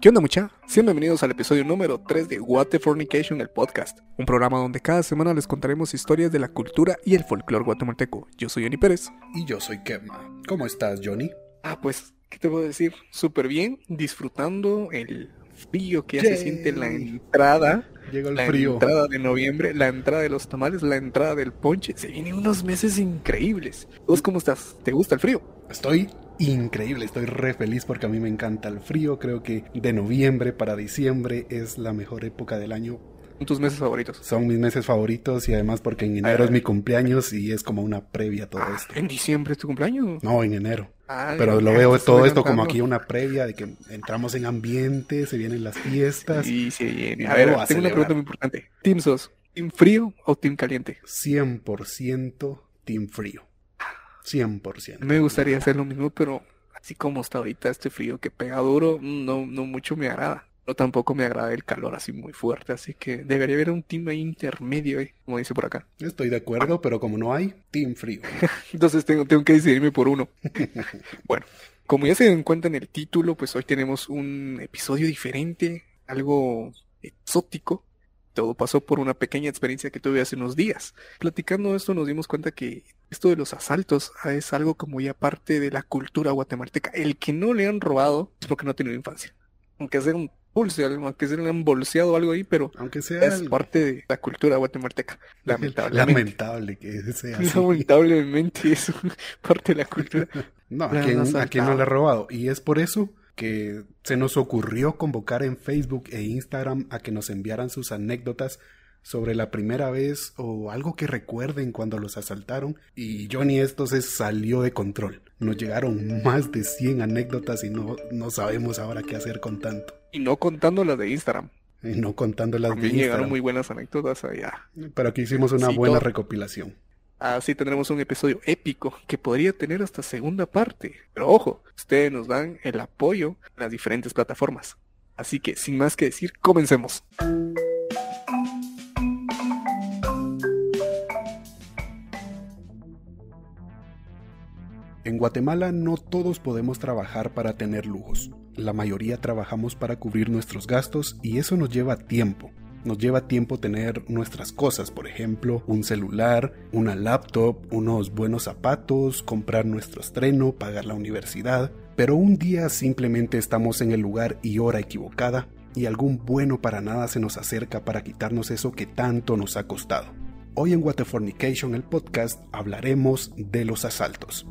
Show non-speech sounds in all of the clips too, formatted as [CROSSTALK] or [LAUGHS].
¿Qué onda mucha? Sean bienvenidos al episodio número 3 de What the Fornication, el podcast. Un programa donde cada semana les contaremos historias de la cultura y el folclore guatemalteco. Yo soy Johnny Pérez. Y yo soy Kevma. ¿Cómo estás, Johnny? Ah, pues, ¿qué te puedo decir? Súper bien, disfrutando el frío que ya se siente en la entrada. Llegó el la frío. entrada de noviembre, la entrada de los tamales, la entrada del ponche. Se vienen unos meses increíbles. ¿Vos cómo estás? ¿Te gusta el frío? Estoy increíble, estoy re feliz porque a mí me encanta el frío. Creo que de noviembre para diciembre es la mejor época del año. ¿Son tus meses favoritos? Son mis meses favoritos y además porque en enero Ah. es mi cumpleaños y es como una previa a todo Ah, esto. ¿En diciembre es tu cumpleaños? No, en enero. Ah, Pero lo veo todo esto como aquí una previa de que entramos en ambiente, se vienen las fiestas. Sí, sí, bien. Y A ver, a tengo una pregunta muy importante. ¿Team sos? ¿Team frío o team caliente? 100% team frío. 100%. Me gustaría hacer lo mismo, pero así como está ahorita este frío que pega duro, no, no mucho me agrada. Pero tampoco me agrada el calor así muy fuerte, así que debería haber un team ahí intermedio, eh, como dice por acá. Estoy de acuerdo, pero como no hay, team frío. [LAUGHS] Entonces tengo, tengo que decidirme por uno. [LAUGHS] Bueno, como ya se dan cuenta en el título, pues hoy tenemos un episodio diferente, algo exótico. Todo pasó por una pequeña experiencia que tuve hace unos días. Platicando esto nos dimos cuenta que esto de los asaltos ah, es algo como ya parte de la cultura guatemalteca. El que no le han robado es porque no ha tenido infancia. Aunque sea un pulse, aunque se le han bolseado algo ahí, pero Aunque sea es parte de la cultura guatemalteca. [LAUGHS] Lamentablemente. Lamentable que sea así. Lamentablemente [LAUGHS] es parte de la cultura. [LAUGHS] No, ¿a quién, a quién no le ha robado? Y es por eso que se nos ocurrió convocar en Facebook e Instagram a que nos enviaran sus anécdotas sobre la primera vez o algo que recuerden cuando los asaltaron. Y Johnny esto se salió de control. Nos llegaron más de 100 anécdotas y no, no sabemos ahora qué hacer con tanto. Y no contando las de Instagram. Y no contando las de También llegaron Instagram. muy buenas anécdotas allá. Pero aquí hicimos una buena recopilación. Así tendremos un episodio épico que podría tener hasta segunda parte. Pero ojo, ustedes nos dan el apoyo en las diferentes plataformas. Así que sin más que decir, comencemos. En Guatemala no todos podemos trabajar para tener lujos. La mayoría trabajamos para cubrir nuestros gastos y eso nos lleva tiempo. Nos lleva tiempo tener nuestras cosas, por ejemplo, un celular, una laptop, unos buenos zapatos, comprar nuestro estreno, pagar la universidad. Pero un día simplemente estamos en el lugar y hora equivocada y algún bueno para nada se nos acerca para quitarnos eso que tanto nos ha costado. Hoy en Waterfornication, el podcast, hablaremos de los asaltos.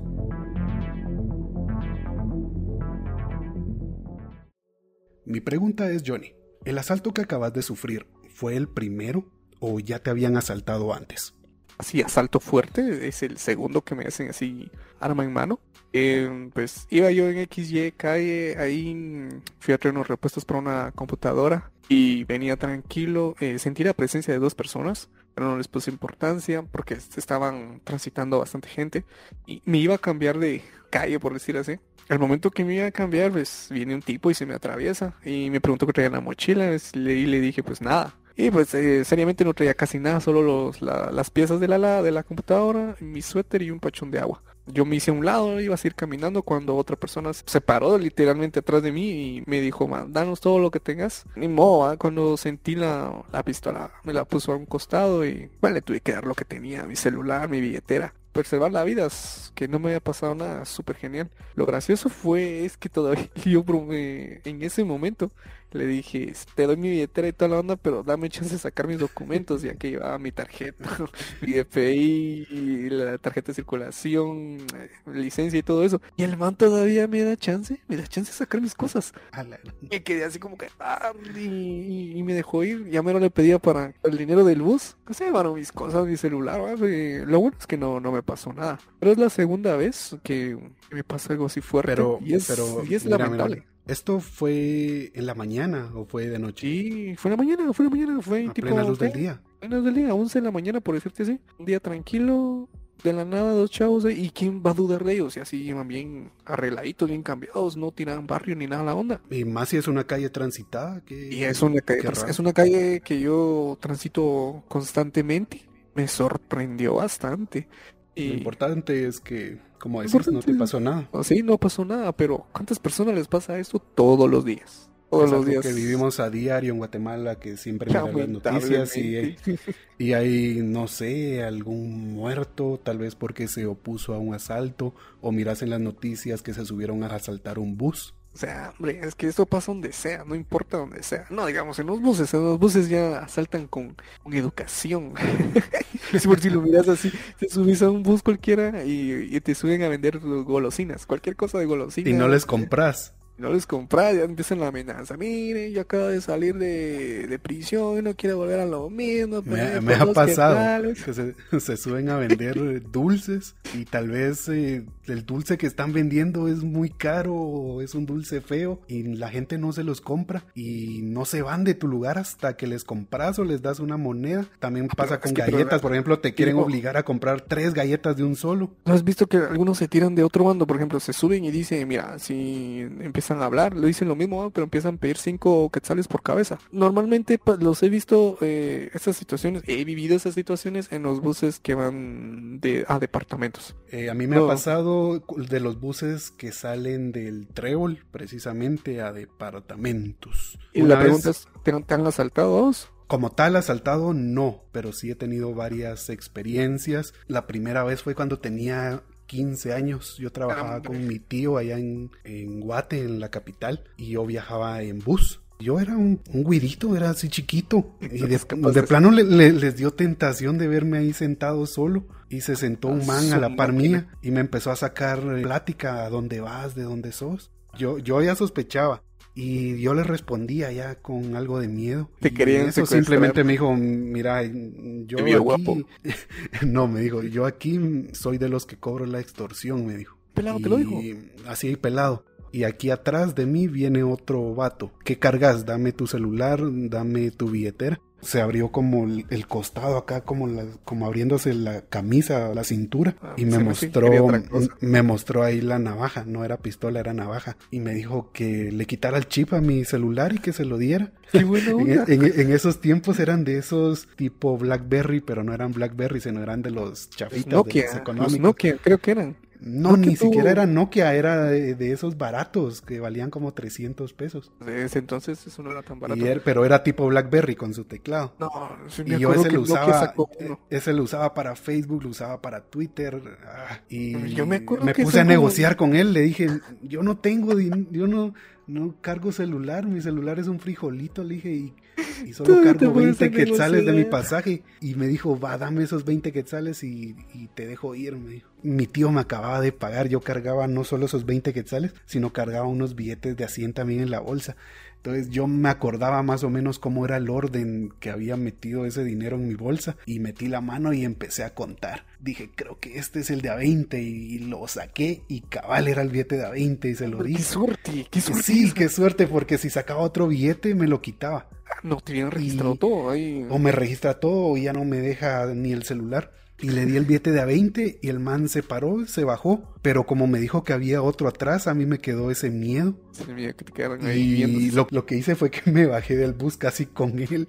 Mi pregunta es, Johnny, ¿el asalto que acabas de sufrir fue el primero o ya te habían asaltado antes? Así, asalto fuerte, es el segundo que me hacen así, arma en mano. Eh, pues iba yo en XY calle, ahí fui a traer unos repuestos para una computadora y venía tranquilo, eh, sentí la presencia de dos personas, pero no les puse importancia porque estaban transitando bastante gente y me iba a cambiar de calle, por decir así. Al momento que me iba a cambiar, pues viene un tipo y se me atraviesa y me preguntó qué traía la mochila pues, le- y le dije pues nada. Y pues eh, seriamente no traía casi nada, solo los, la- las piezas de la, de la computadora, mi suéter y un pachón de agua. Yo me hice a un lado, iba a seguir caminando cuando otra persona se paró literalmente atrás de mí y me dijo, man, danos todo lo que tengas. Ni modo, ¿ah? cuando sentí la, la pistola, me la puso a un costado y bueno, le tuve que dar lo que tenía, mi celular, mi billetera. Preservar la vida, que no me había pasado nada, súper genial. Lo gracioso fue, es que todavía [LAUGHS] yo brome- en ese momento le dije, te doy mi billetera y toda la onda, pero dame chance de sacar mis documentos, ya que llevaba mi tarjeta, [LAUGHS] mi DPI, y la tarjeta de circulación, eh, licencia y todo eso. Y el man todavía me da chance, me da chance de sacar mis cosas. Me quedé así como que, ah, y, y- y me dejó ir. Ya me lo le pedía para el dinero del bus. No sé, bueno, mis cosas, mi celular. Lo bueno es que no, no me pasó nada. Pero es la segunda vez que me pasa algo así fuerte. Pero, y es, pero y es mira, lamentable. mira, ¿esto fue en la mañana o fue de noche? Sí, fue en la mañana, fue en la mañana, fue A tipo... plena luz del día. Plena luz del día, 11 de la mañana, por decirte así. Un día tranquilo, de la nada, dos chavos, ahí, ¿y quién va a dudar de ellos? Y así iban bien arregladitos, bien cambiados, no tiraban barrio ni nada a la onda. Y más si es una calle transitada. Que, Y es una calle, es una calle que yo transito constantemente. Me sorprendió bastante. Lo importante es que Como decís, no te pasó nada. Sí, no pasó nada, pero ¿cuántas personas les pasa esto todos los días? Todos los días. que vivimos a diario en Guatemala, que siempre miran las noticias y, [LAUGHS] y hay, no sé, algún muerto, tal vez porque se opuso a un asalto, o miras en las noticias que se subieron a asaltar un bus. O sea, hombre, es que esto pasa donde sea, no importa donde sea. No, digamos, en los buses, en los buses ya asaltan con, educación. [LAUGHS] si por si lo miras así, te subís a un bus cualquiera y, y, te suben a vender golosinas, cualquier cosa de golosinas. Y no les compras no les compras, ya empiezan la amenaza. Mire, yo acabo de salir de, de prisión y no quiero volver a lo mismo. Me, ha pasado que [LAUGHS] se, suben a vender dulces y tal vez eh, el dulce que están vendiendo es muy caro o es un dulce feo y la gente no se los compra y no se van de tu lugar hasta que les compras o les das una moneda. También ah, pasa con galletas, por ejemplo, te quieren obligar a comprar tres galletas de un solo. ¿No has visto que algunos se tiran de otro bando? Por ejemplo, se suben y dicen, mira, si empiezan a hablar, lo dicen lo mismo, pero empiezan a pedir cinco quetzales por cabeza. Normalmente los he visto, eh, estas situaciones, he vivido esas situaciones en los buses que van de, a departamentos. Eh, a mí me ha pasado de los buses que salen del trébol, precisamente a departamentos. Y la pregunta es, ¿te, han asaltado Como tal, asaltado no, pero sí he tenido varias experiencias. La primera vez fue cuando tenía 15 años. Yo trabajaba con mi tío allá en, en Guate, en la capital, y yo viajaba en bus. Yo era un, un guirito, era así chiquito. Y de, [LAUGHS] plano les dio tentación de verme ahí sentado solo. Y se sentó un man a la par mía y me empezó a sacar plática, ¿a dónde vas? ¿De dónde sos? Yo, yo ya sospechaba. Y yo le respondía ya con algo de miedo. Te querían eso simplemente me dijo, mira, yo aquí... guapo. [LAUGHS] no, me dijo, yo aquí soy de los que cobro la extorsión, me dijo. Pelado, te lo dijo. Así, pelado. Y aquí atrás de mí viene otro vato. ¿Qué cargas? Dame tu celular, dame tu billetera se abrió como el, costado acá, como, la, como abriéndose la camisa, la cintura, ah, y me mostró, me mostró ahí la navaja, no era pistola, era navaja, y me dijo que le quitara el chip a mi celular y que se lo diera. Qué bueno. [LAUGHS] en, esos tiempos eran de esos tipo BlackBerry, pero no eran BlackBerry, sino eran de los chafitas, Nokia, de los Nokia, creo que eran. No, ni siquiera era Nokia, era de, esos baratos que valían como 300 pesos. Desde entonces eso no era tan barato. pero era tipo BlackBerry con su teclado. No, y yo ese lo usaba, e, ese lo usaba para Facebook, lo usaba para Twitter. Ah, y yo me, me puse a negociar con él, le dije, yo no tengo, yo no, no cargo celular, mi celular es un frijolito, le dije, y, solo [LAUGHS] cargo 20 quetzales de mi pasaje. Y me dijo, va, dame esos 20 quetzales y, y te dejo ir, me dijo. Mi tío me acababa de pagar, yo cargaba no solo esos 20 quetzales, sino cargaba unos billetes de 100 también en la bolsa. Entonces yo me acordaba más o menos cómo era el orden que había metido ese dinero en mi bolsa y metí la mano y empecé a contar. Dije, creo que este es el de a 20 y lo saqué y cabal era el billete de a 20 y se lo di. ¡Qué suerte! ¡Qué suerte! Sí, qué suerte porque si sacaba otro billete me lo quitaba. No, te habían registrado todo ahí. O me registra todo o ya no me deja ni el celular y le di el billete de a 20 y el man se paró, se bajó, pero como me dijo que había otro atrás, a mí me quedó ese miedo. Y lo, lo, que hice fue que me bajé del bus casi con él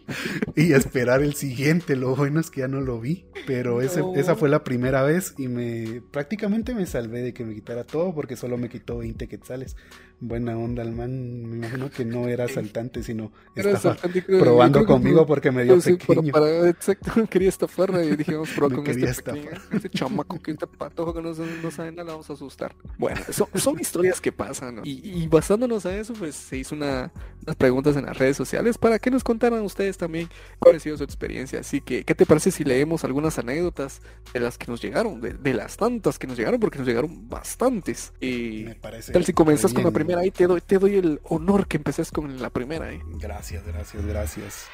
y a esperar el siguiente. Lo bueno es que ya no lo vi, pero esa fue la primera vez y me prácticamente me salvé de que me quitara todo porque solo me quitó 20 quetzales buena onda el man. Me imagino que no era asaltante, sino [LAUGHS] estaba probando conmigo porque me dio pequeño. Para, exacto, quería estafar y dijimos, probar [LAUGHS] con este pequeño, [LAUGHS] este chamaco que este patojo que no, no sabe nada, vamos a asustar. Bueno, son, son historias que pasan, ¿no? y, y, basándonos a eso, pues se hizo una, unas preguntas en las redes sociales para que nos contaran ustedes también cuál ha sido su experiencia. Así que, ¿qué te parece si leemos algunas anécdotas de las que nos llegaron, de, de las tantas que nos llegaron, porque nos llegaron bastantes? Y me parece tal si comenzas con la primera ahí, te doy, te doy el honor que empeces con la primera ahí. Gracias, gracias, gracias.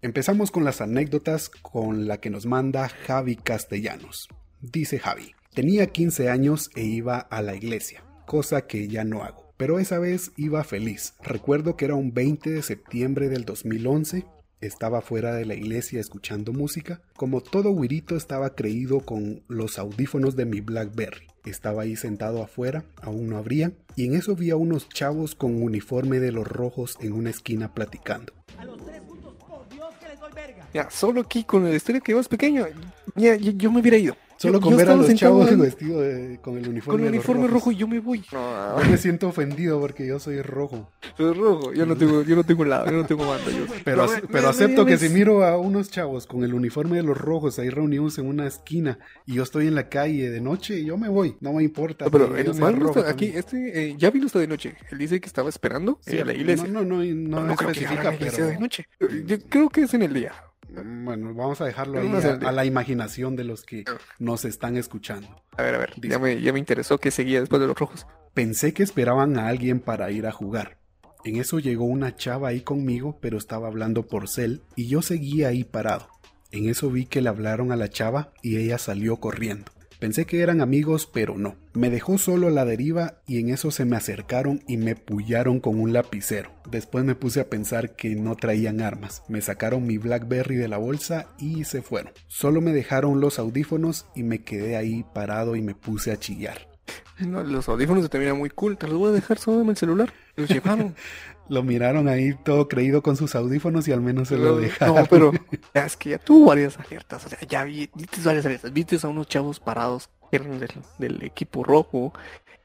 Empezamos con las anécdotas con la que nos manda Javi Castellanos. Dice Javi, tenía 15 años e iba a la iglesia, cosa que ya no hago, pero esa vez iba feliz. Recuerdo que era un 20 de septiembre del 2011 estaba fuera de la iglesia escuchando música. Como todo guirito estaba creído con los audífonos de mi Blackberry. Estaba ahí sentado afuera, aún no abrían, y en eso vi a unos chavos con uniforme de los rojos en una esquina platicando. A los tres puntos, por Dios que les doy verga. Ya, solo aquí con la historia que vos pequeño, ya, yo, yo me hubiera ido. Solo con ver a los chavos en- vestidos de- con el uniforme, Con el uniforme rojo yo me voy. No, Yo me siento ofendido porque yo soy rojo. soy rojo. Yo no tengo, yo no tengo lado, yo no tengo banda. Yo, Pero, No, ace- me- pero me- acepto me- que si miro a unos chavos con el uniforme de los rojos ahí reunidos en una esquina y yo estoy en la calle de noche, yo me voy. No me importa. No, pero el man rojo está- aquí, este, eh, ya vino hasta de noche. Él dice que estaba esperando Sí, eh, a la iglesia. No, no, no, no, No, especifica, pero de noche. Yo creo que es en el día. Bueno, vamos a dejarlo ahí a, a la imaginación de los que nos están escuchando. A ver, a ver, ya me, ya me interesó que seguía después de los rojos. Pensé que esperaban a alguien para ir a jugar. En eso llegó una chava ahí conmigo, pero estaba hablando por cel y yo seguía ahí parado. En eso vi que le hablaron a la chava y ella salió corriendo. Pensé que eran amigos, pero no. Me dejó solo a la deriva y en eso se me acercaron y me pullaron con un lapicero. Después me puse a pensar que no traían armas. Me sacaron mi Blackberry de la bolsa y se fueron. Solo me dejaron los audífonos y me quedé ahí parado y me puse a chillar. [LAUGHS] No, los audífonos se te miran muy cool. Te los voy a dejar solo en el celular. Los llevaron. [LAUGHS] Lo miraron ahí todo creído con sus audífonos y al menos se lo dejaron. No, pero [LAUGHS] es que ya tuvo varias alertas. O sea, ya vi, viste varias alertas. Viste a unos chavos parados que eran del, del equipo rojo.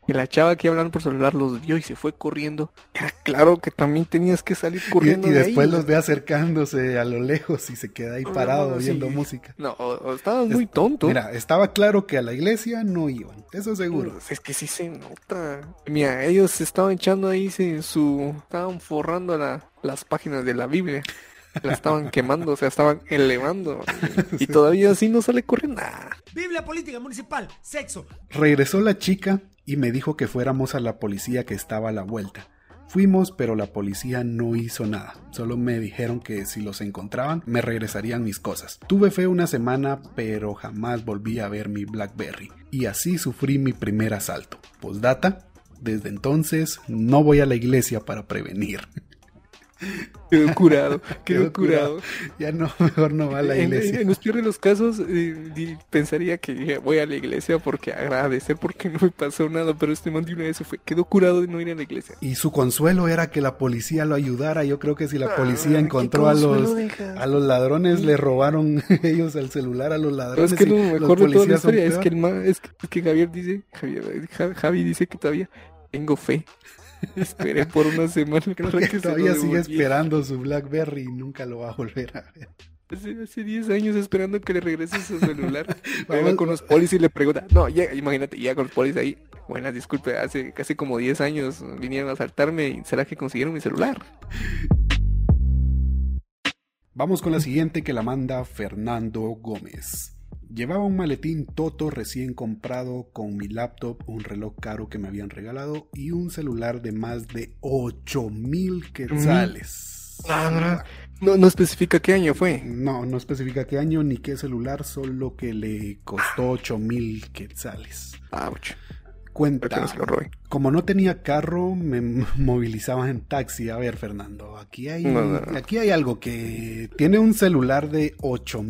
Y la chava que hablaron por celular los vio y se fue corriendo. Era claro que también tenías que salir Y, corriendo. y de después ahí. los ve acercándose a lo lejos y se queda ahí parado no, oyendo sí. música. No, o- o estabas muy tonto. Mira, estaba claro que a la iglesia no iban, eso seguro. Pues, Es que sí se nota. Mira, ellos se estaban echando ahí se- su. Estaban forrando la- las páginas de la Biblia. La estaban quemando, o sea, estaban elevando. [LAUGHS] Y, y todavía así no sale corriendo. Biblia política municipal, sexo, Regresó la chica y me dijo que fuéramos a la policía que estaba a la vuelta. Fuimos, pero la policía no hizo nada. Solo me dijeron que si los encontraban, me regresarían mis cosas. Tuve fe una semana, pero jamás volví a ver mi Blackberry. Y así sufrí mi primer asalto. Postdata, desde entonces no voy a la iglesia para prevenir. [LAUGHS] Quedó curado, [LAUGHS] quedó Quedó curado. curado. Ya no, [LAUGHS] mejor no va a la En, iglesia. en los peores de los casos, eh, pensaría que voy a la iglesia porque agradecer porque no me pasó nada, pero este man de una vez se fue, quedó curado de no ir a la iglesia. Y su consuelo era que la policía lo ayudara. Yo creo que si la Ah, policía ¿qué encontró a los, a los ladrones, le robaron ellos el celular a los Pero ladrones. es que lo los mejor de toda la historia es que el man, es que, es que Javier dice, Javier, Ja- Javi dice que todavía tengo fe. [LAUGHS] Esperé por una semana Creo que todavía sigue esperando su Blackberry y nunca lo va a volver a ver. Hace, hace 10 años esperando que le regrese su celular. [LAUGHS] Vamos con los polis y le pregunta. No, ya, imagínate, ya con los polis ahí. Buenas, disculpe, hace casi como 10 años vinieron a asaltarme y será que consiguieron mi celular. Vamos con la siguiente que la manda Fernando Gómez. Llevaba un maletín Toto recién comprado con mi laptop, un reloj caro que me habían regalado y un celular de más de 8 mil quetzales. No, no, no. No, no especifica qué año fue. No, no especifica qué año ni qué celular, solo que le costó 8 mil quetzales. Ouch. Cuenta, como no tenía carro, me [LAUGHS] movilizaba en taxi. A ver, Fernando, aquí hay, No, no, no. aquí hay algo que tiene un celular de 8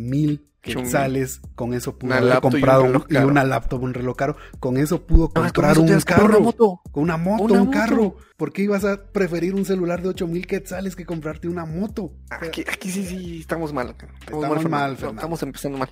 8,000. quetzales. Con eso pudo Una haber laptop y un comprado y una laptop, un reloj caro. Con eso pudo Ah, comprar ¿cómo un carro. una moto? Con una moto, Una un moto. carro. ¿Por qué ibas a preferir un celular de 8 mil quetzales que comprarte una moto? Aquí, aquí sí, sí, estamos mal. Estamos mal, Fernando. estamos empezando mal.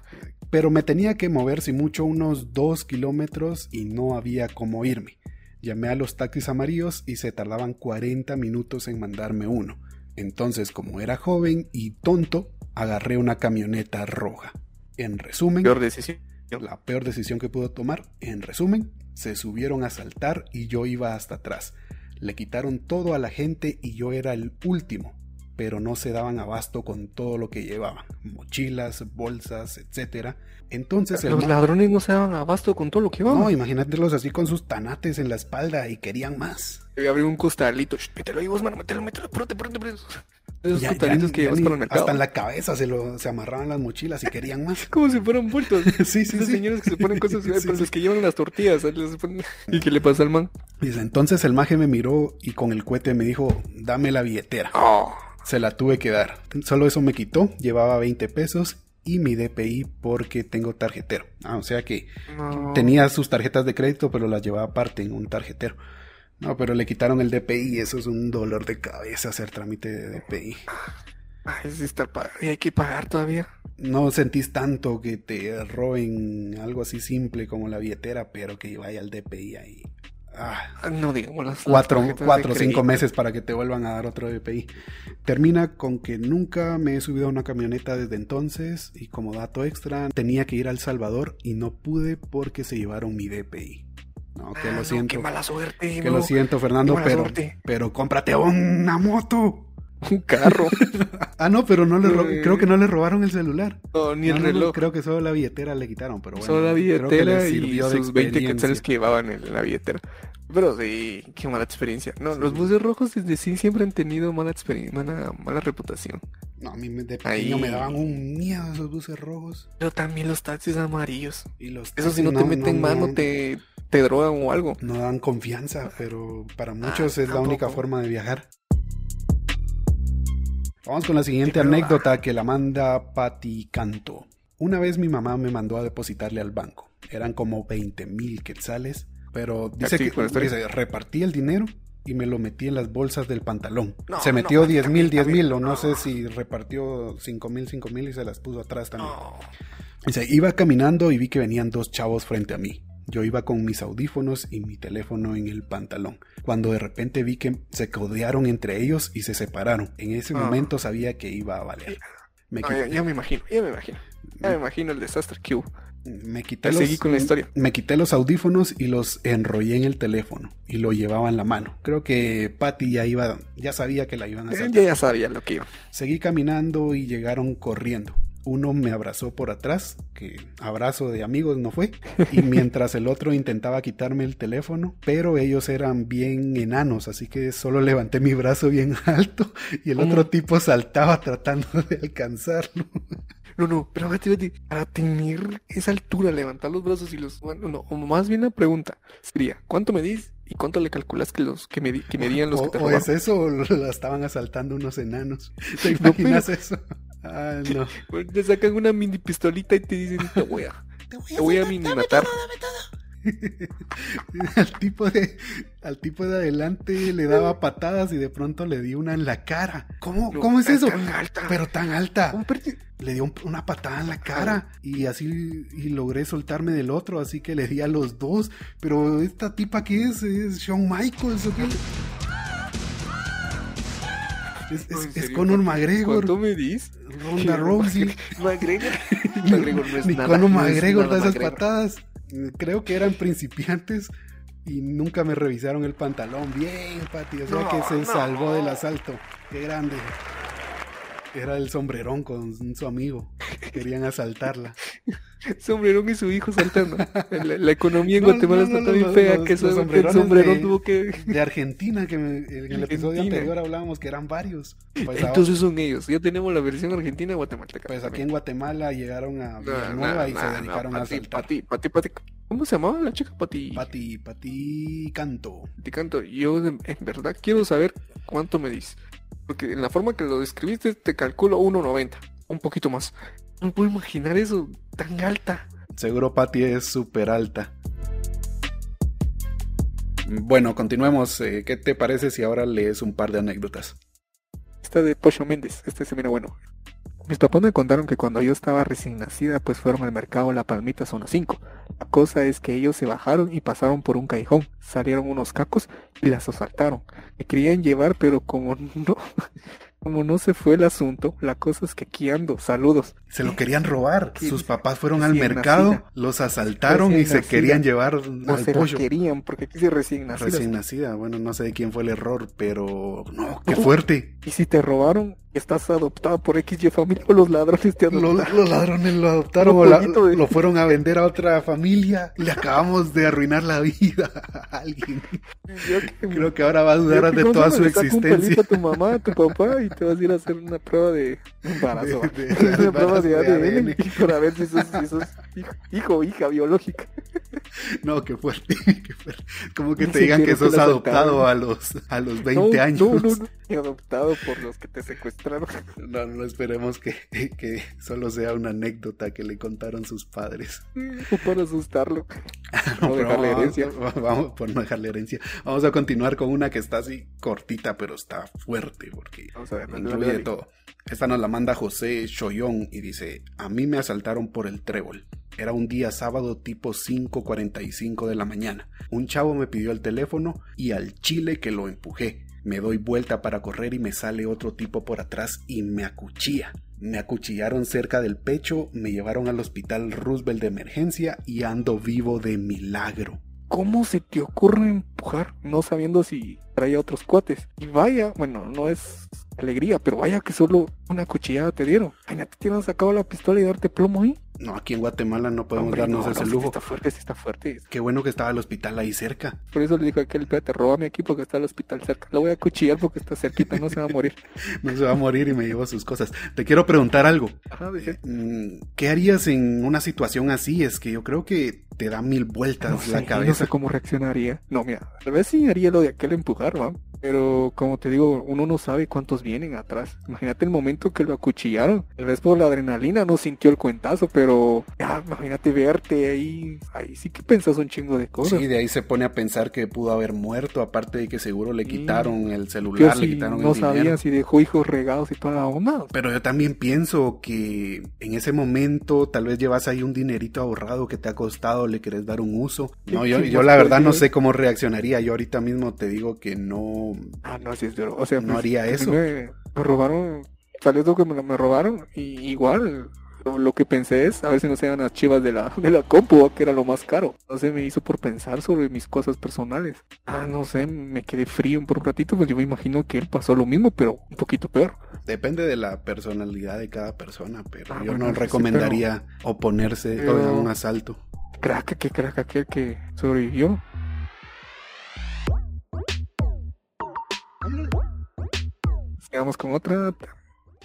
pero me tenía que mover si mucho unos dos kilómetros y no había cómo irme. Llamé a los taxis amarillos y se tardaban 40 minutos en mandarme uno. Entonces, como era joven y tonto, agarré una camioneta roja. En resumen, Peor decisión. la peor decisión que pudo tomar. En resumen, se subieron a saltar y yo iba hasta atrás. Le quitaron todo a la gente y yo era el último, pero no se daban abasto con todo lo que llevaban, mochilas, bolsas, etcétera. Entonces el Los ladrones no se daban abasto con todo lo que no, iban. imagínatelos así con sus tanates en la espalda y querían más. Voy a abrir un costalito. Mételo ahí, vos, mano, mételo, mételo, pronto, pronto, pronto. Esos Ya- costalitos ya- que ni- para el mercado. hasta en la cabeza se, lo, se amarraban las mochilas y querían más. [LAUGHS] Como si fueran bultos. [LAUGHS] Sí, sí, Esos sí. señores que se ponen cosas [LAUGHS] Sí, con sí. los que llevan las tortillas. ¿Y qué le pasa al man? Dice, entonces el maje me miró y con el cohete me dijo, dame la billetera. Oh, Se la tuve que dar. Solo eso me quitó, llevaba 20 pesos y mi DPI porque tengo tarjetero. Ah, o sea que no. tenía sus tarjetas de crédito, pero las llevaba aparte en un tarjetero. No, pero le quitaron el DPI, eso es un dolor de cabeza hacer trámite de DPI. Ay, sí está y hay que pagar todavía. No sentís tanto que te roben algo así simple como la billetera, pero que vaya al DPI ahí. Ah, Ah, No digamos las cuatro, cuatro o cinco meses para que te vuelvan a dar otro DPI. Termina con que nunca me he subido a una camioneta desde entonces y como dato extra tenía que ir a El Salvador y no pude porque se llevaron mi DPI. No, que Ah, lo no, siento. qué mala suerte. que no. lo siento, Fernando, pero, suerte. pero cómprate una moto. Un carro. [LAUGHS] Ah, no, pero no le ro- creo que no le robaron el celular. no, ni el No, no, no, reloj. creo que solo la billetera le quitaron, pero bueno. Solo la billetera le y sus 20 experiencia. quetzales que llevaban en la billetera. Pero sí, qué mala experiencia. No, los buses rojos desde sí siempre han tenido mala experiencia, mala, mala reputación. No, a mí me- de Ahí. pequeño me daban un miedo esos buses rojos. Pero también los taxis amarillos. Y los Eso si no te meten no mano, te, te drogan o algo. No dan confianza, pero para muchos es la única forma de viajar. Vamos con la siguiente anécdota que la manda Patti Canto. Una vez mi mamá me mandó a depositarle al banco. Eran como 20 mil quetzales, pero dice Aquí, que dice, repartí el dinero y me lo metí en las bolsas del pantalón. No, se no, metió 10 mil, 10 también, mil, o no, no. sé si repartió 5 mil, 5 mil y se las puso atrás también. No. Dice, iba caminando y vi que venían dos chavos frente a mí. Yo iba con mis audífonos y mi teléfono en el pantalón. Cuando de repente vi que se codearon entre ellos y se separaron. En ese Ah. momento sabía que iba a valer. Me, No, ya, ya me imagino, ya me imagino. Ya me imagino el desastre que hubo. me quité los, seguí con la historia. me quité los audífonos y los enrollé en el teléfono y lo llevaba en la mano. Creo que Patty ya iba, ya sabía que la iban a saltar. Ya, ya sabía lo que iba. Seguí caminando y llegaron corriendo. Uno me abrazó por atrás, que abrazo de amigos no fue, y [LAUGHS] mientras el otro intentaba quitarme el teléfono, pero ellos eran bien enanos, así que solo levanté mi brazo bien [LAUGHS] alto y el ¿Cómo? otro tipo saltaba tratando [LAUGHS] de alcanzarlo. No, no, pero vete, vete. Para tener esa altura, levantar los brazos y los. Bueno, no, o más bien la pregunta sería: ¿cuánto medís y cuánto le calculas que los que, medi- que medían los o, que te o es eso o la estaban asaltando unos enanos. ¿Te No, imaginas eso? Ah, [LAUGHS] no. Te sacan una mini pistolita y te dicen: Te voy a, [LAUGHS] te voy a mini matar. [LAUGHS] al tipo de al tipo de adelante le daba patadas y de pronto le dio una en la cara. ¿Cómo, No, ¿cómo es eso? Tan alta. Pero tan alta. ¿Cómo perdí? Le dio un- una patada en la cara y así y logré soltarme del otro, así que le di a los dos. Pero esta tipa que es, es Shawn Michaels o qué? Es, Conor ¿cuánto- McGregor, ¿Cuánto medís? Ronda Rousey. McGregor. [LAUGHS] McGregor no es Ni nada. Conor McGregor da esas McGregor. patadas. Creo que eran principiantes y nunca me revisaron el pantalón. Bien, Pati, o sea No, que se no. salvó del asalto. Qué grande. Era el sombrerón con su amigo. Querían asaltarla. [LAUGHS] Sombrerón y su hijo saltando. La, la economía en No, Guatemala no, no, está los- fea los- que los el sombrerón de- tuvo que... De Argentina, que me- en el episodio anterior hablábamos que eran varios. Pues, Entonces son ellos. Ya tenemos la versión argentina guatemalteca. pues aquí en Guatemala llegaron a Villanueva y se dedicaron a Pati, asaltar. Pati, Pati, Pati. ¿Cómo se llamaba la chica? Pati. Pati, Pati Canto. Te canto. Yo en verdad quiero saber cuánto me dices. Porque en la forma que lo describiste te calculo 1.90. Un poquito más. No puedo imaginar eso tan alta. Seguro Patty es súper alta. Bueno, continuemos. Eh, ¿Qué te parece si ahora lees un par de anécdotas? Esta de Pocho Méndez. Este se mira bueno. Mis papás me contaron que cuando yo estaba recién nacida, pues fueron al mercado La Palmita Zona 5. La cosa es que ellos se bajaron y pasaron por un callejón. Salieron unos cacos y las asaltaron. Me querían llevar, pero como [LAUGHS] no, como no se fue el asunto, la cosa es que aquí ando. Saludos. Se lo querían robar. Sus papás fueron al mercado, nacida. los asaltaron y se querían llevar O al se pollo. querían, porque aquí se recién nacida. Recién nacida. Bueno, no sé de quién fue el error, pero no, qué No. fuerte. Y si te robaron, estás adoptado por XY familia o los ladrones te Los, adoptaron. los ladrones lo adoptaron Puro o la- pollito de- lo fueron a vender a otra familia. Le acabamos de arruinar la vida a alguien. Que- Creo que ahora va a dudar de ¿cómo toda su un existencia. pelito a tu mamá, a tu papá y te vas a ir a hacer una prueba de embarazo. De- de- [LAUGHS] una de prueba de embarazo de ADN ADN. [LAUGHS] para ver si sos, si sos hijo, o hija biológica. No, qué fuerte, [LAUGHS] qué fuerte. Como que te digan que sos adoptado a los, a los 20 no, años. No, no, adoptado por los que te secuestraron. [LAUGHS] No, no esperemos que, que solo sea una anécdota que le contaron sus padres. [LAUGHS] Para asustarlo. [LAUGHS] No, No dejarle vamos- herencia. Vamos, por no dejarle herencia. Vamos a continuar con una que está así cortita, pero está fuerte, porque Vamos a ver, incluye todo. Esta nos la manda José Choyón y dice, a mí me asaltaron por el trébol. Era un día sábado tipo 5.45 de la mañana. Un chavo me pidió el teléfono y al chile que lo empujé. Me doy vuelta para correr y me sale otro tipo por atrás y me acuchilla. Me acuchillaron cerca del pecho, me llevaron al hospital Roosevelt de emergencia y ando vivo de milagro. ¿Cómo se te ocurre empujar no sabiendo si traía otros cuates? Y vaya, bueno, no es alegría, pero vaya que solo una cuchillada te dieron. Imagínate, te hubieran sacado la pistola y darte plomo ahí. No, aquí en Guatemala no podemos Hombre, darnos no, ese no, sí lujo. Está fuerte, sí está fuerte. Qué bueno que estaba el hospital ahí cerca. Por eso le dijo a aquel, espérate, róbame aquí porque está el hospital cerca. Lo voy a cuchillar porque está cerquita, no se va a morir. [LAUGHS] No se va a morir y me llevo sus cosas. Te quiero preguntar algo. Ajá, dije, Mm, ¿Qué harías en una situación así? Es que yo creo que te da mil vueltas no la sé, no cabeza. sé cómo reaccionaría. No, mira, tal vez sí haría lo de aquel empujar, ¿va? Pero como te digo, uno no sabe cuántos vienen atrás. Imagínate el momento que lo acuchillaron. Tal vez por la adrenalina no sintió el cuentazo, pero ya, imagínate verte ahí. Ahí sí que pensás un chingo de cosas. Sí, de ahí se pone a pensar que pudo haber muerto, aparte de que seguro le quitaron el Yo celular, le sí quitaron no el dinero. sabía si dejó hijos regados y toda la onda. Pero yo también pienso que en ese momento tal vez llevas ahí un dinerito ahorrado que te ha costado, le querés dar un uso. No, yo, yo la verdad no sé cómo reaccionaría. Yo ahorita mismo te digo que no, Ah, no, sí. O sea, No haría a mí eso. Me, me robaron, salió que me, me robaron y igual lo, que pensé es a ver si no se dan las chivas de la, de la compu, que era lo más caro. No sé, me hizo por pensar sobre mis cosas personales. Ah, no sé, me quedé frío por un ratito, pues yo me imagino que él pasó lo mismo, pero un poquito peor. Depende de la personalidad de cada persona, pero Ah, yo bueno, no sí, recomendaría oponerse Pero- a un asalto. Crack, que crack aquel que sobrevivió. Sigamos con otra.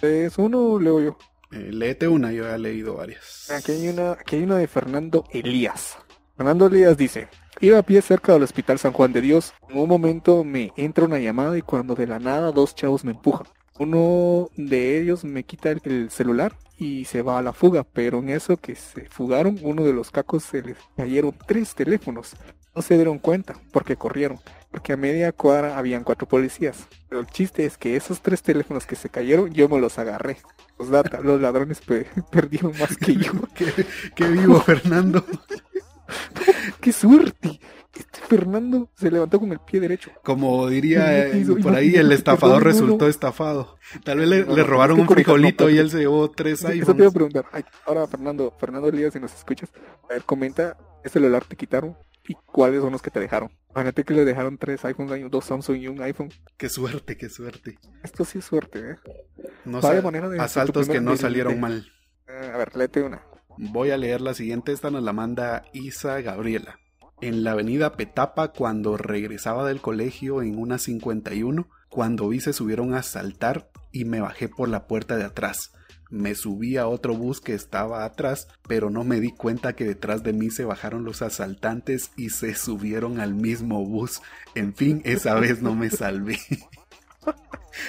¿Es uno leo yo? Eh, léete una, yo ya he leído varias. Aquí hay una, aquí hay una de Fernando Elías. Fernando Elías dice, iba a pie cerca del Hospital San Juan de Dios. En un momento me entra una llamada y cuando de la nada dos chavos me empujan. Uno de ellos me quita el, el celular y se va a la fuga, pero en eso que se fugaron, uno de los cacos se les cayeron tres teléfonos. No se dieron cuenta porque corrieron, porque a media cuadra habían cuatro policías. Pero el chiste es que esos tres teléfonos que se cayeron, yo me los agarré. Los, data- [LAUGHS] los ladrones pe- [LAUGHS] perdieron más que yo. qué, qué vivo, Fernando. [LAUGHS] ¡Qué suerte! Fernando se levantó con el pie derecho. Como diría Hizo- por ahí, el estafador no. resultó estafado. Tal vez le, No, le no, robaron es que un frijolito no, y él se llevó tres Eso te iba a iPhones. preguntar. Ay, ahora, Fernando, Fernando Elías, si nos escuchas, a ver, comenta, ¿qué celular te quitaron? ¿Y cuáles son los que te dejaron? Imagínate que le dejaron tres iPhones, dos Samsung y un iPhone. Qué suerte, qué suerte. Esto sí es suerte, ¿eh? No de- asaltos que no salieron de- mal. Eh, a ver, léete una. Voy a leer la siguiente, esta nos la manda Isa Gabriela. En la avenida Petapa, cuando regresaba del colegio en una 51, cuando vi se subieron a asaltar y me bajé por la puerta de atrás. Me subí a otro bus que estaba atrás, pero no me di cuenta que detrás de mí se bajaron los asaltantes y se subieron al mismo bus. En fin, esa vez no me salvé. [LAUGHS]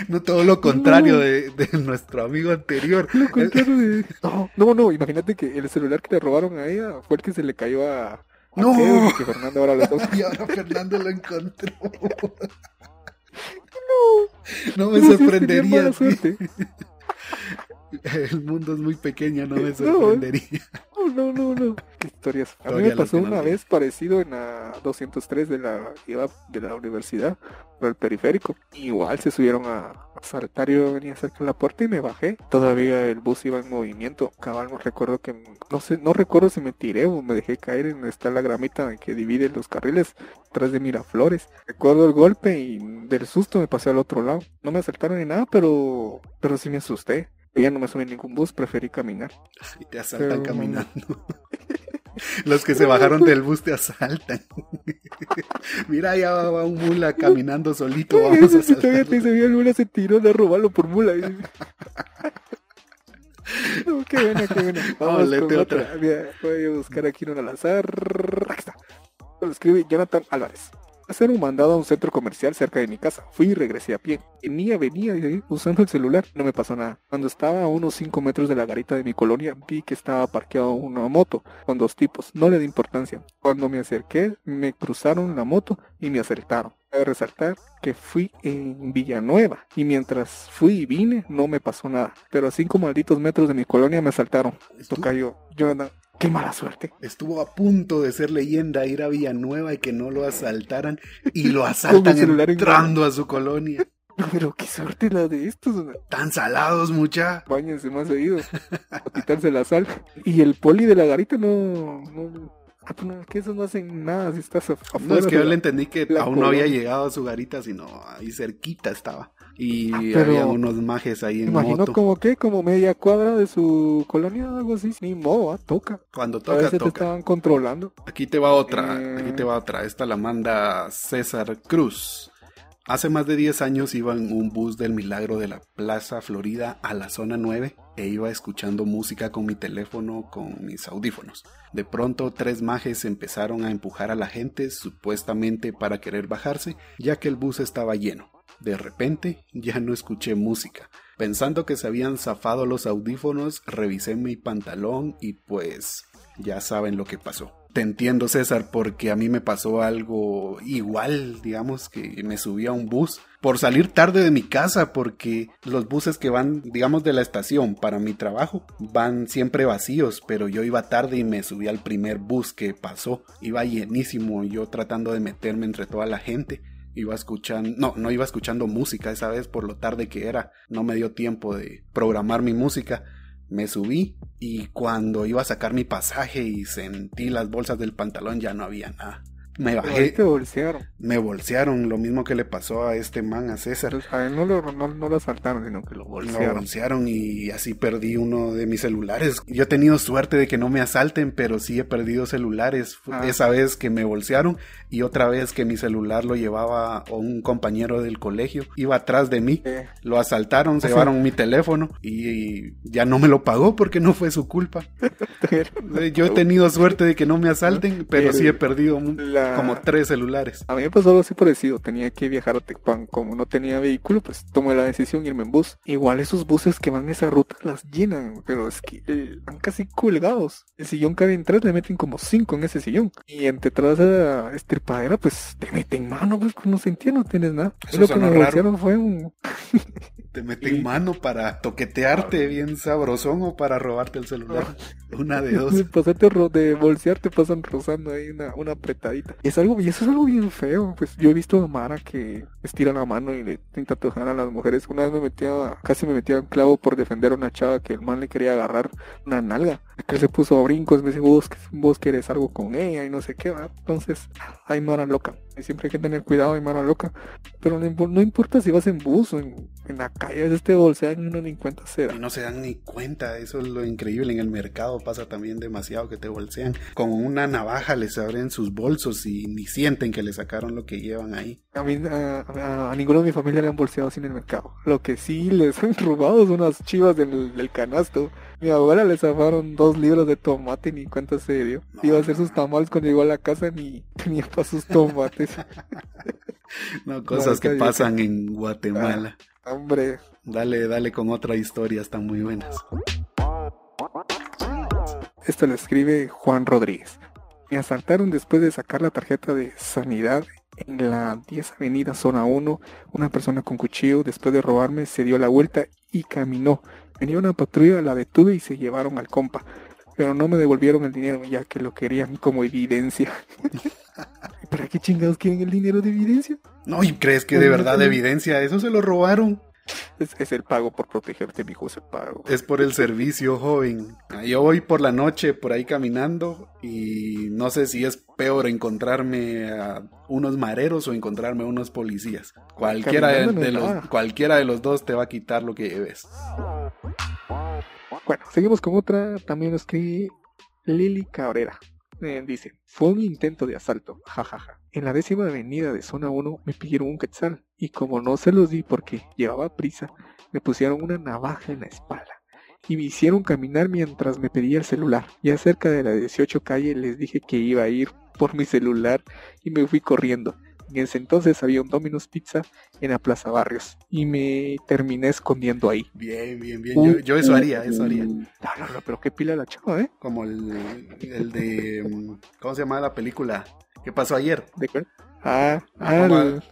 No todo lo contrario No. de, de nuestro amigo anterior. Lo contrario de- No, no, no, imagínate que el celular que le robaron a ella fue el que se le cayó a... No. Que Fernando ahora lo está Y ahora Fernando lo encontró. [LAUGHS] No me es tener sorprendería. [LAUGHS] [LAUGHS] El mundo es muy pequeño, no me No. sorprendería. No, no, no, no. Qué historias. A mí me pasó no una vez parecido en la 203 de la de la universidad por el periférico. Igual se subieron a asaltar y yo venía cerca de la puerta y me bajé. Todavía el bus iba en movimiento. Cabal, no recuerdo que no sé, no recuerdo si me tiré o me dejé caer en está la gramita que divide los carriles atrás de Miraflores. Recuerdo el golpe y del susto me pasé al otro lado. No me asaltaron ni nada, pero pero sí me asusté. Y ya no me subí en ningún bus, preferí caminar. Y te asaltan Pero- caminando. [LAUGHS] Los que se bajaron del bus te asaltan. [LAUGHS] Mira, ya va un mula caminando solito. Vamos a sí todavía te asaltarlo. se vio el mula se tiró a robarlo por mula. [LAUGHS] No, qué buena, qué buena. Vamos Vamos, con otra. otra. Mira, voy a buscar aquí una al azar. Aquí está. Lo escribe Jonathan Álvarez. Hace ese era un mandado a un centro comercial cerca de mi casa. Fui y regresé a pie. Venía, venía eh, usando el celular. No me pasó nada. Cuando estaba a unos 5 metros de la garita de mi colonia, vi que estaba parqueado una moto con dos tipos. No le di importancia. Cuando me acerqué, me cruzaron la moto y me asaltaron. Cabe resaltar que fui en Villanueva y mientras fui y vine no me pasó nada. Pero a 5 malditos metros de mi colonia me asaltaron. Esto Estuvo- cayó. Yo no- Qué mala suerte. Estuvo a punto de ser leyenda ir a Villanueva y que no lo asaltaran y lo [LAUGHS] asaltan en entrando a su colonia. [LAUGHS] Pero qué suerte la de estos. Tan salados, mucha. Báñense más seguido. A quitarse la sal. Y el poli de la garita no. no ah, pues no, que esos no hacen nada si estás af- afuera. No, es que yo la- le entendí que aún no había llegado a su garita, sino ahí cerquita estaba. Y pero- había unos majes ahí en imagino moto. como que, como media cuadra de su colonia, algo así. Ni modo, ah, toca. Cuando A toca, veces te toca. estaban controlando. Aquí te va otra, Eh. aquí te va otra. Esta la manda César Cruz. Hace más de 10 años iba en un bus del Milagro de la Plaza Florida a la zona 9 e iba escuchando música con mi teléfono con mis audífonos. De pronto tres majes empezaron a empujar a la gente supuestamente para querer bajarse ya que el bus estaba lleno. De repente ya no escuché música. Pensando que se habían zafado los audífonos, revisé mi pantalón y pues ya saben lo que pasó. Te entiendo, César, porque a mí me pasó algo igual, digamos, que me subí a un bus por salir tarde de mi casa, porque los buses que van, digamos, de la estación para mi trabajo van siempre vacíos, pero yo iba tarde y me subí al primer bus que pasó. Iba llenísimo, yo tratando de meterme entre toda la gente. Iba escuchando, no, no iba escuchando música esa vez por lo tarde que era. No me dio tiempo de programar mi música. Me subí y cuando iba a sacar mi pasaje y sentí las bolsas del pantalón ya no había nada. Me bajé, te bolsearon. me bolsearon, lo mismo que le pasó a este man, a César. A él no lo, no, no lo asaltaron, sino que lo Lo bolsearon. bolsearon y así perdí uno de mis celulares. Yo he tenido suerte de que no me asalten, pero sí he perdido celulares. Ah. Esa vez que me bolsearon y otra vez que mi celular lo llevaba un compañero del colegio. Iba atrás de mí. Eh, Lo asaltaron, se [LAUGHS] llevaron mi teléfono y ya no me lo pagó porque no fue su culpa. [LAUGHS] Yo he tenido suerte de que no me asalten, [LAUGHS] pero sí he perdido un- Como tres celulares. A mí me pasó algo así parecido. Tenía que viajar a Tecpan. Como no tenía vehículo, pues tomé la decisión de irme en bus. Igual esos buses que van esa ruta las llenan, pero es que eh, van casi colgados. El sillón cabe en tres, le meten como cinco en ese sillón. Y entre toda esa estripadera, pues te meten mano, pues no sentía, no tienes nada. Eso lo que me raro. fue un... [LAUGHS] Te meten mano para toquetearte bien sabrosón o para robarte el celular. Una de dos. Ro- de bolsear te pasan rozando ahí una, una apretadita. Y es algo, y eso es algo bien feo. Pues yo he visto a Mara que estira la mano y le intenta tocar a las mujeres. Una vez me metía, casi me metía un clavo por defender a una chava que el man le quería agarrar una nalga. Que se puso a brincos, me dice, vos, que- vos querés algo con ella y no sé qué, va. Entonces, hay Mara loca. Y siempre hay que tener cuidado, hay Mara loca. Pero no, impo- no importa si vas en bus o en, en la calle, a veces te bolsean y uno ni cuenta se da. Y no se dan ni cuenta, eso es lo increíble. En el mercado pasa también demasiado que te bolsean. Con una navaja les abren sus bolsos y ni sienten que le sacaron lo que llevan ahí. A mí, a, a- a ninguno de mi familia le han bolseado en el mercado. Lo que sí les [LAUGHS] han robado son unas chivas del, del canasto. Mi abuela le zafaron dos libros de tomate, ni cuenta se dio. No, Iba a hacer sus tamales cuando llegó a la casa, ni [LAUGHS] tenía para sus tomates. [LAUGHS] No, cosas que pasan en Guatemala. Hombre, Dale, dale con otra historia, están muy buenas. esto lo escribe Juan Rodríguez. Me asaltaron después de sacar la tarjeta de sanidad en la 10 Avenida Zona 1. Una persona con cuchillo, después de robarme, se dio la vuelta y caminó. Venía una patrulla, la detuve y se llevaron al compa. Pero no me devolvieron el dinero ya que lo querían como evidencia. [LAUGHS] ¿Para qué chingados quieren el dinero de evidencia? No, ¿y crees que de verdad de evidencia? Eso se lo robaron. Es, es el pago por protegerte, mijo, es el pago. Es por el servicio, joven. Yo voy por la noche por ahí caminando y no sé si es peor encontrarme a unos mareros o encontrarme a unos policías. Cualquiera de, los, cualquiera de los dos te va a quitar lo que lleves. Bueno, seguimos con otra. También lo escribe Lili Cabrera. Eh, dice, fue un intento de asalto, jajaja. En la décima avenida de zona 1 me pidieron un quetzal y como no se los di porque llevaba prisa, me pusieron una navaja en la espalda y me hicieron caminar mientras me pedía el celular. Ya cerca de la 18 calle les dije que iba a ir por mi celular y me fui corriendo. En ese entonces había un Domino's Pizza en la Plaza Barrios y me terminé escondiendo ahí. Bien, bien, bien. Yo, yo eso haría, eso haría. No, no, no, pero qué pila la chava, ¿eh? Como el, el de. mm, ¿Cómo se llama la película? ¿Qué pasó ayer? ¿De cuál? Ah, Me ah, pongo, el- a,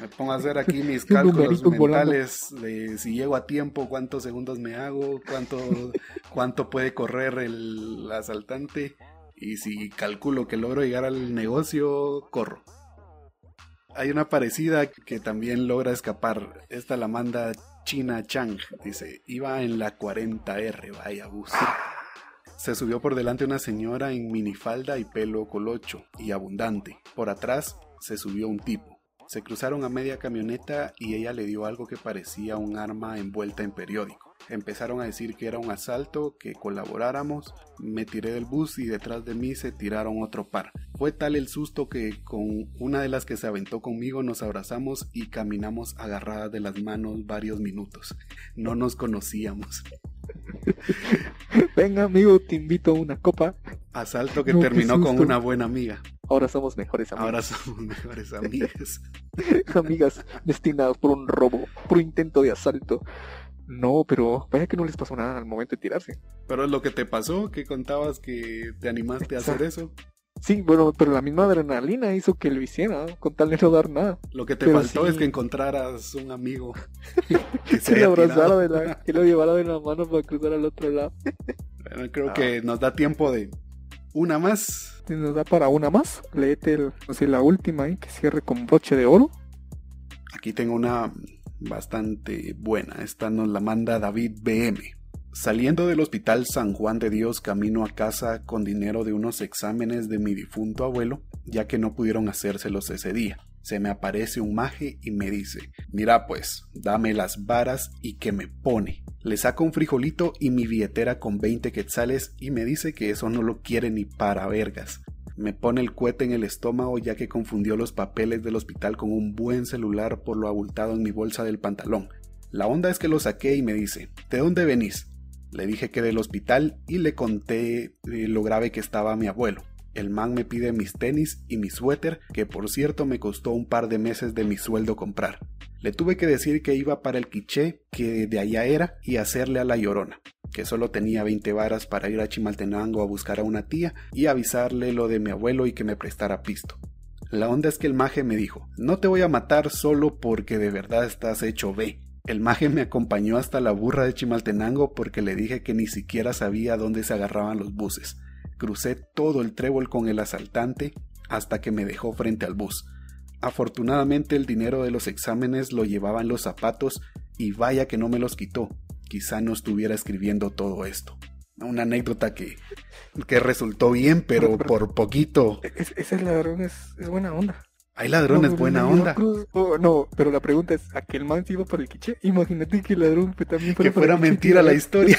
me pongo a hacer aquí [LAUGHS] mis Los cálculos mentales de si llego a tiempo, cuántos segundos me hago, cuánto, [LAUGHS] cuánto puede correr el asaltante y si calculo que logro llegar al negocio, corro. Hay una parecida que también logra escapar. Esta la manda China Chang. Dice, iba en la 40R, vaya bus. Se subió por delante una señora en minifalda y pelo colocho y abundante. Por atrás se subió un tipo. Se cruzaron a media camioneta y ella le dio algo que parecía un arma envuelta en periódico. Empezaron a decir que era un asalto, que colaboráramos. Me tiré del bus y detrás de mí se tiraron otro par. Fue tal el susto que con una de las que se aventó conmigo nos abrazamos y caminamos agarradas de las manos varios minutos. No nos conocíamos. Venga, amigo, te invito a una copa. Asalto que No, terminó con una buena amiga. Ahora somos mejores amigos. Ahora somos mejores [LAUGHS] amigas. amigas destinadas por un robo, por intento de asalto. No, pero vaya que no les pasó nada al momento de tirarse. Pero es lo que te pasó, que contabas que te animaste a hacer eso. Sí, bueno, pero la misma adrenalina hizo que lo hiciera, ¿no? con tal de no dar nada. Lo que te Pero faltó sí. es que encontraras un amigo [LAUGHS] que haya abrazara de la, que lo llevara de la mano para cruzar al otro lado. Bueno, creo Ah. que nos da tiempo de una más. Si nos da para una más, léete el, no sé, la última ahí, que cierre con broche de oro. Aquí tengo una bastante buena. Esta nos la manda David BM. Saliendo del hospital San Juan de Dios camino a casa con dinero de unos exámenes de mi difunto abuelo, ya que no pudieron hacérselos ese día. Se me aparece un maje y me dice, mira pues, dame las varas y que me pone. Le saco un frijolito y mi billetera con 20 quetzales y me dice que eso no lo quiere ni para vergas. Me pone el cohete en el estómago ya que confundió los papeles del hospital con un buen celular por lo abultado en mi bolsa del pantalón. La onda es que lo saqué y me dice, ¿de dónde venís? Le dije que del hospital y le conté eh, lo grave que estaba mi abuelo. El man me pide mis tenis y mi suéter, que por cierto me costó un par de meses de mi sueldo comprar. Le tuve que decir que iba para el quiché, que de allá era, y hacerle a la llorona, que solo tenía 20 varas para ir a Chimaltenango a buscar a una tía y avisarle lo de mi abuelo y que me prestara pisto. La onda es que el maje me dijo, no te voy a matar solo porque de verdad estás hecho B. El maje me acompañó hasta la burra de Chimaltenango porque le dije que ni siquiera sabía dónde se agarraban los buses. Crucé todo el trébol con el asaltante hasta que me dejó frente al bus. Afortunadamente el dinero de los exámenes lo llevaba en los zapatos y vaya que no me los quitó. Quizá no estuviera escribiendo todo esto. Una anécdota que, que resultó bien, pero por poquito. Es- ese ladrón es, es buena onda. Hay ladrones No, buena no, onda. Cruz- oh, no, pero la pregunta es, ¿a qué el man se iba para el quiche? Imagínate que el ladrón también Que para fuera el mentira la tío. historia.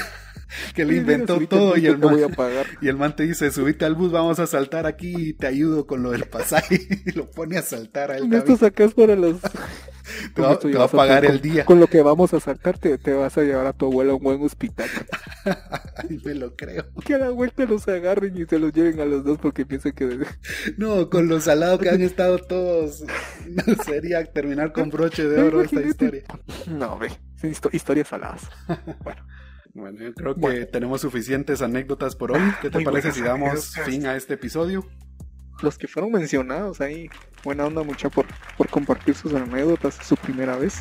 [LAUGHS] Que le mira, inventó al todo y el te voy man, a pagar. [LAUGHS] y el man te dice, subite al bus, vamos a saltar aquí y te ayudo con lo del pasaje. [LAUGHS] Y lo pone a saltar a él esto sacas para los... Te va, esto te va a pagar tu- el día. Con lo que vamos a saltarte, te vas a llevar a tu abuela a un buen hospital. Ay, me lo creo. Que a la vuelta los agarren y se los lleven a los dos porque piensan que... No, con lo salado que han estado todos. No sería terminar con broche de oro esta historia. No, ve, historias saladas. Bueno, yo creo que Bueno. tenemos suficientes anécdotas por hoy. ¿Qué te Muy parece si damos fin a este episodio? Los que fueron mencionados ahí, buena onda mucha por, por compartir sus anécdotas su primera vez.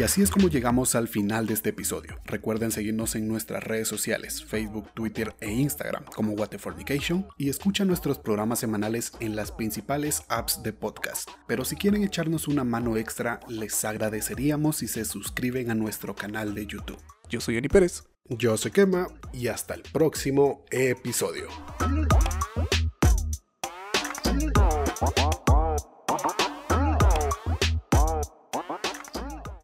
Y así es como llegamos al final de este episodio. Recuerden seguirnos en nuestras redes sociales, Facebook, Twitter e Instagram como Waterfornication y escucha nuestros programas semanales en las principales apps de podcast. Pero si quieren echarnos una mano extra, les agradeceríamos si se suscriben a nuestro canal de YouTube. Yo soy Johnny Pérez. Yo soy Kema y hasta el próximo episodio.